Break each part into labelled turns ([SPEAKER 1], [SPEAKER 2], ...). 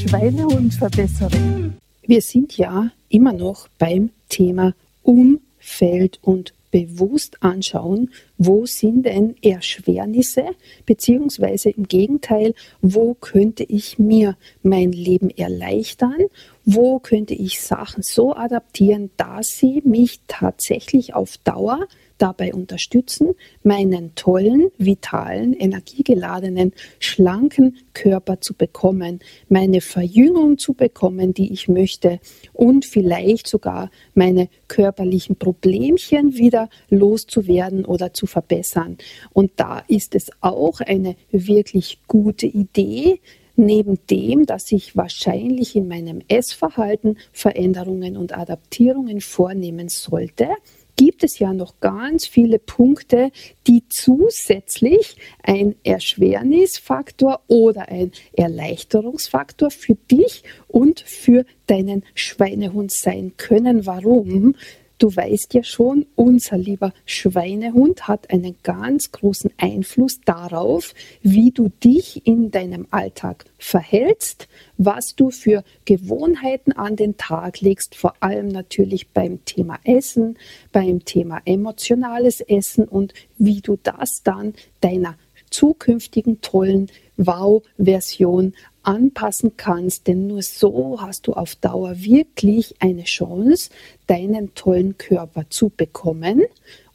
[SPEAKER 1] Schweinehundverbesserin. Wir sind ja immer noch beim Thema Umfeld und bewusst anschauen, wo sind denn Erschwernisse, beziehungsweise im Gegenteil, wo könnte ich mir mein Leben erleichtern, wo könnte ich Sachen so adaptieren, dass sie mich tatsächlich auf Dauer dabei unterstützen, meinen tollen, vitalen, energiegeladenen, schlanken Körper zu bekommen, meine Verjüngung zu bekommen, die ich möchte und vielleicht sogar meine körperlichen Problemchen wieder loszuwerden oder zu verbessern. Und da ist es auch eine wirklich gute Idee, neben dem, dass ich wahrscheinlich in meinem Essverhalten Veränderungen und Adaptierungen vornehmen sollte, gibt es ja noch ganz viele Punkte, die zusätzlich ein Erschwernisfaktor oder ein Erleichterungsfaktor für dich und für deinen Schweinehund sein können. Warum? Du weißt ja schon, unser lieber Schweinehund hat einen ganz großen Einfluss darauf, wie du dich in deinem Alltag verhältst, was du für Gewohnheiten an den Tag legst, vor allem natürlich beim Thema Essen, beim Thema emotionales Essen und wie du das dann deiner zukünftigen tollen Wow-Version anpassen kannst, denn nur so hast du auf Dauer wirklich eine Chance, deinen tollen Körper zu bekommen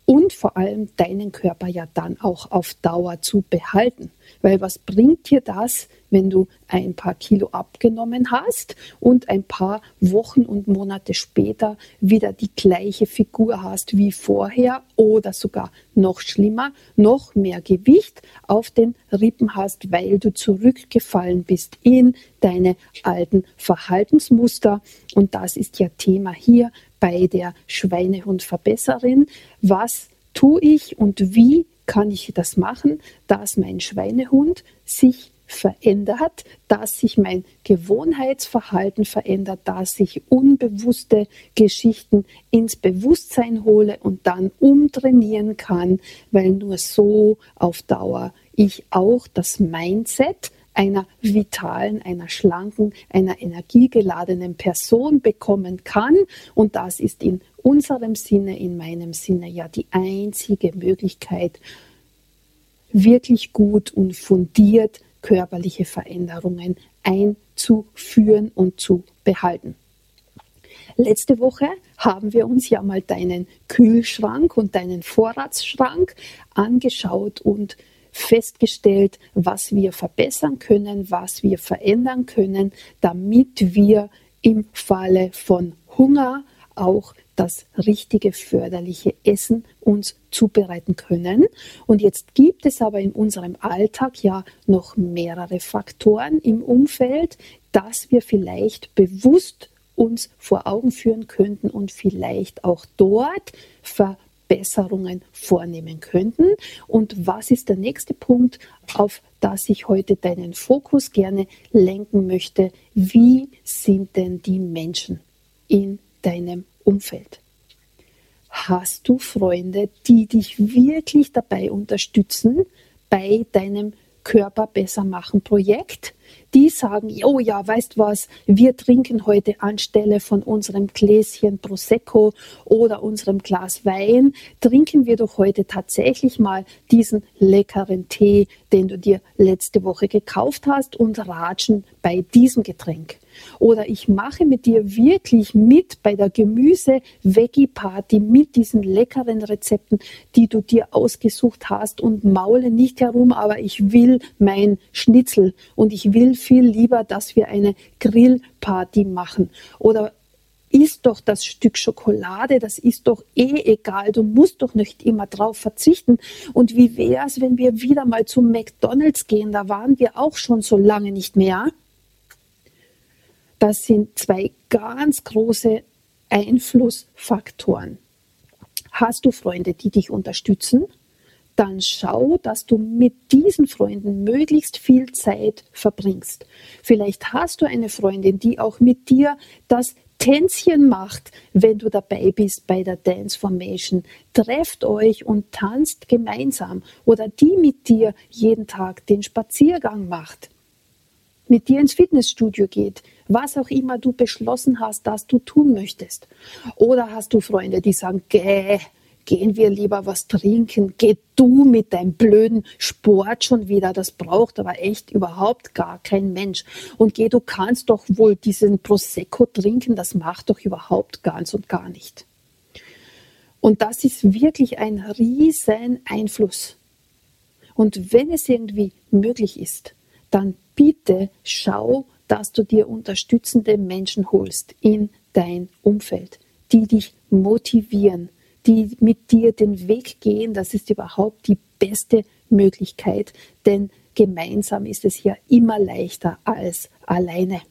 [SPEAKER 1] und vor allem deinen Körper ja dann auch auf Dauer zu behalten. Weil was bringt dir das, wenn du ein paar Kilo abgenommen hast und ein paar Wochen und Monate später wieder die gleiche Figur hast wie vorher oder sogar noch schlimmer, noch mehr Gewicht auf den Rippen hast, weil du zurückgefallen bist in deine alten Verhaltensmuster. Und das ist ja Thema hier bei der Schweinehundverbesserin. Was tue ich und wie kann ich das machen, dass mein Schweinehund sich verändert, dass sich mein Gewohnheitsverhalten verändert, dass ich unbewusste Geschichten ins Bewusstsein hole und dann umtrainieren kann, weil nur so auf Dauer ich auch das Mindset einer vitalen, einer schlanken, einer energiegeladenen Person bekommen kann. Und das ist in unserem Sinne, in meinem Sinne ja die einzige Möglichkeit, wirklich gut und fundiert körperliche Veränderungen einzuführen und zu behalten. Letzte Woche haben wir uns ja mal deinen Kühlschrank und deinen Vorratsschrank angeschaut und festgestellt, was wir verbessern können, was wir verändern können, damit wir im Falle von Hunger auch das richtige förderliche Essen uns zubereiten können. Und jetzt gibt es aber in unserem Alltag ja noch mehrere Faktoren im Umfeld, dass wir vielleicht bewusst uns vor Augen führen könnten und vielleicht auch dort Verbesserungen vornehmen könnten. Und was ist der nächste Punkt, auf das ich heute deinen Fokus gerne lenken möchte? Wie sind denn die Menschen in deinem Umfeld? Hast du Freunde, die dich wirklich dabei unterstützen bei deinem Körper besser machen Projekt? Die sagen, oh ja, weißt was, wir trinken heute anstelle von unserem Gläschen Prosecco oder unserem Glas Wein, trinken wir doch heute tatsächlich mal diesen leckeren Tee, den du dir letzte Woche gekauft hast und ratschen bei diesem Getränk. Oder ich mache mit dir wirklich mit bei der Gemüse-Veggie-Party mit diesen leckeren Rezepten, die du dir ausgesucht hast und maule nicht herum, aber ich will mein Schnitzel und ich will viel lieber, dass wir eine Grillparty machen. Oder isst doch das Stück Schokolade, das ist doch eh egal, du musst doch nicht immer drauf verzichten. Und wie wäre es, wenn wir wieder mal zum McDonald's gehen? Da waren wir auch schon so lange nicht mehr. Das sind zwei ganz große Einflussfaktoren. Hast du Freunde, die dich unterstützen? Dann schau, dass du mit diesen Freunden möglichst viel Zeit verbringst. Vielleicht hast du eine Freundin, die auch mit dir das Tänzchen macht, wenn du dabei bist bei der Dance Formation. Trefft euch und tanzt gemeinsam oder die mit dir jeden Tag den Spaziergang macht. mit dir ins Fitnessstudio geht, was auch immer du beschlossen hast, dass du tun möchtest. Oder hast du Freunde, die sagen, gäh, gehen wir lieber was trinken, geh du mit deinem blöden Sport schon wieder, das braucht aber echt überhaupt gar kein Mensch. Und geh, du kannst doch wohl diesen Prosecco trinken, das macht doch überhaupt ganz und gar nicht. Und das ist wirklich ein riesen Einfluss. Und wenn es irgendwie möglich ist, dann bitte schau, dass du dir unterstützende Menschen holst in dein Umfeld, die dich motivieren, die mit dir den Weg gehen. Das ist überhaupt die beste Möglichkeit, denn gemeinsam ist es ja immer leichter als alleine.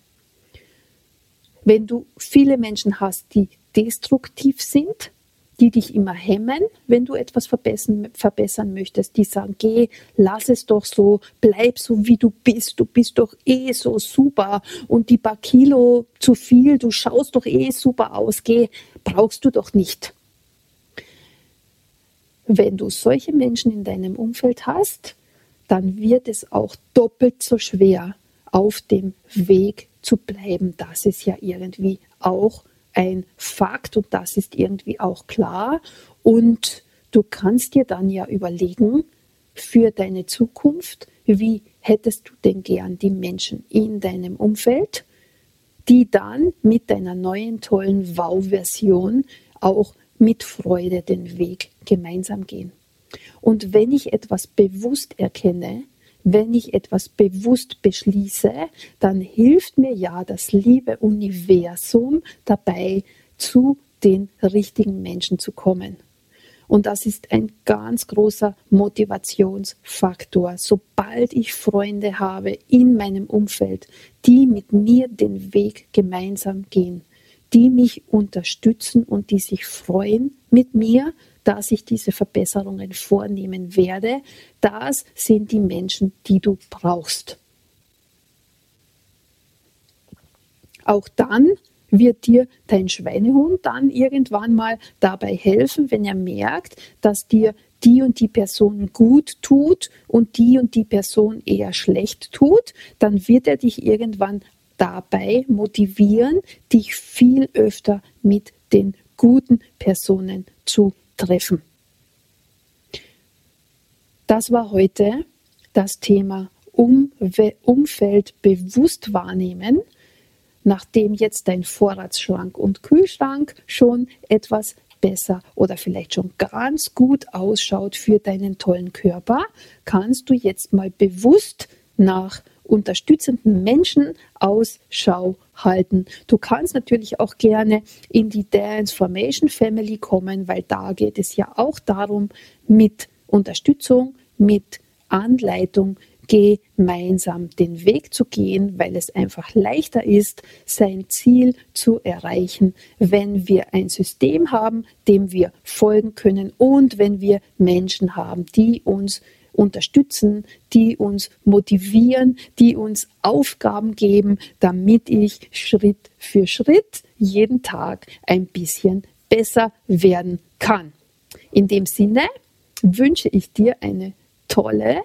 [SPEAKER 1] Wenn du viele Menschen hast, die destruktiv sind, die dich immer hemmen, wenn du etwas verbessern, verbessern möchtest. Die sagen, geh, lass es doch so, bleib so, wie du bist. Du bist doch eh so super und die paar Kilo zu viel, du schaust doch eh super aus, geh, brauchst du doch nicht. Wenn du solche Menschen in deinem Umfeld hast, dann wird es auch doppelt so schwer, auf dem Weg zu bleiben. Das ist ja irgendwie auch ein Fakt und das ist irgendwie auch klar. Und du kannst dir dann ja überlegen für deine Zukunft, wie hättest du denn gern die Menschen in deinem Umfeld, die dann mit deiner neuen tollen Wow-Version auch mit Freude den Weg gemeinsam gehen. Und wenn ich etwas bewusst erkenne, wenn ich etwas bewusst beschließe, dann hilft mir ja das liebe Universum dabei, zu den richtigen Menschen zu kommen. Und das ist ein ganz großer Motivationsfaktor. Sobald ich Freunde habe in meinem Umfeld, die mit mir den Weg gemeinsam gehen, die mich unterstützen und die sich freuen mit mir, dass ich diese Verbesserungen vornehmen werde. Das sind die Menschen, die du brauchst. Auch dann wird dir dein Schweinehund dann irgendwann mal dabei helfen, wenn er merkt, dass dir die und die Person gut tut und die und die Person eher schlecht tut, dann wird er dich irgendwann dabei motivieren, dich viel öfter mit den guten Personen zu treffen. Das war heute das Thema Umfeld bewusst wahrnehmen, nachdem jetzt dein Vorratsschrank und Kühlschrank schon etwas besser oder vielleicht schon ganz gut ausschaut für deinen tollen Körper, kannst du jetzt mal bewusst nach unterstützenden Menschen Ausschau halten. Du kannst natürlich auch gerne in die Dance Formation Family kommen, weil da geht es ja auch darum, mit Unterstützung, mit Anleitung gemeinsam den Weg zu gehen, weil es einfach leichter ist, sein Ziel zu erreichen, wenn wir ein System haben, dem wir folgen können und wenn wir Menschen haben, die uns unterstützen, die uns motivieren, die uns Aufgaben geben, damit ich Schritt für Schritt jeden Tag ein bisschen besser werden kann. In dem Sinne wünsche ich dir eine tolle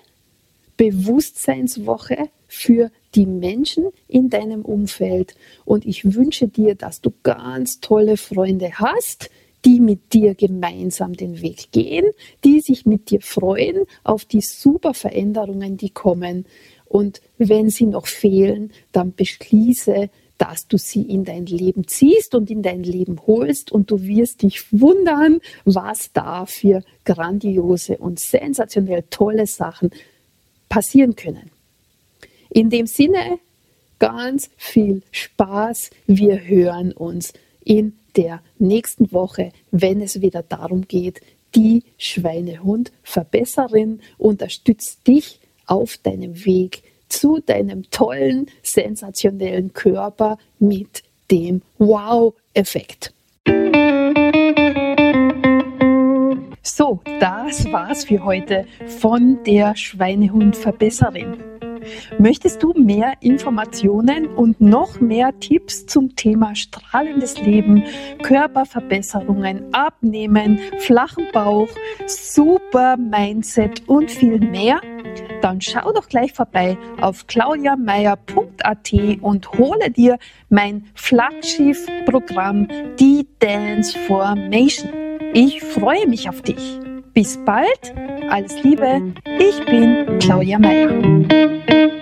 [SPEAKER 1] Bewusstseinswoche für die Menschen in deinem Umfeld und ich wünsche dir, dass du ganz tolle Freunde hast, die mit dir gemeinsam den Weg gehen, die sich mit dir freuen auf die super Veränderungen, die kommen. Und wenn sie noch fehlen, dann beschließe, dass du sie in dein Leben ziehst und in dein Leben holst und du wirst dich wundern, was da für grandiose und sensationell tolle Sachen passieren können. In dem Sinne, ganz viel Spaß. Wir hören uns in der nächsten Woche, wenn es wieder darum geht, die Schweinehund-Verbesserin unterstützt dich auf deinem Weg zu deinem tollen, sensationellen Körper mit dem Wow-Effekt. So, das war's für heute von der Schweinehund-Verbesserin. Möchtest du mehr Informationen und noch mehr Tipps zum Thema strahlendes Leben, Körperverbesserungen, Abnehmen, flachen Bauch, super Mindset und viel mehr? Dann schau doch gleich vorbei auf claudiameier.at und hole dir mein Flaggschiff-Programm Die Dance Formation. Ich freue mich auf dich. Bis bald, alles Liebe, ich bin Claudia Meier.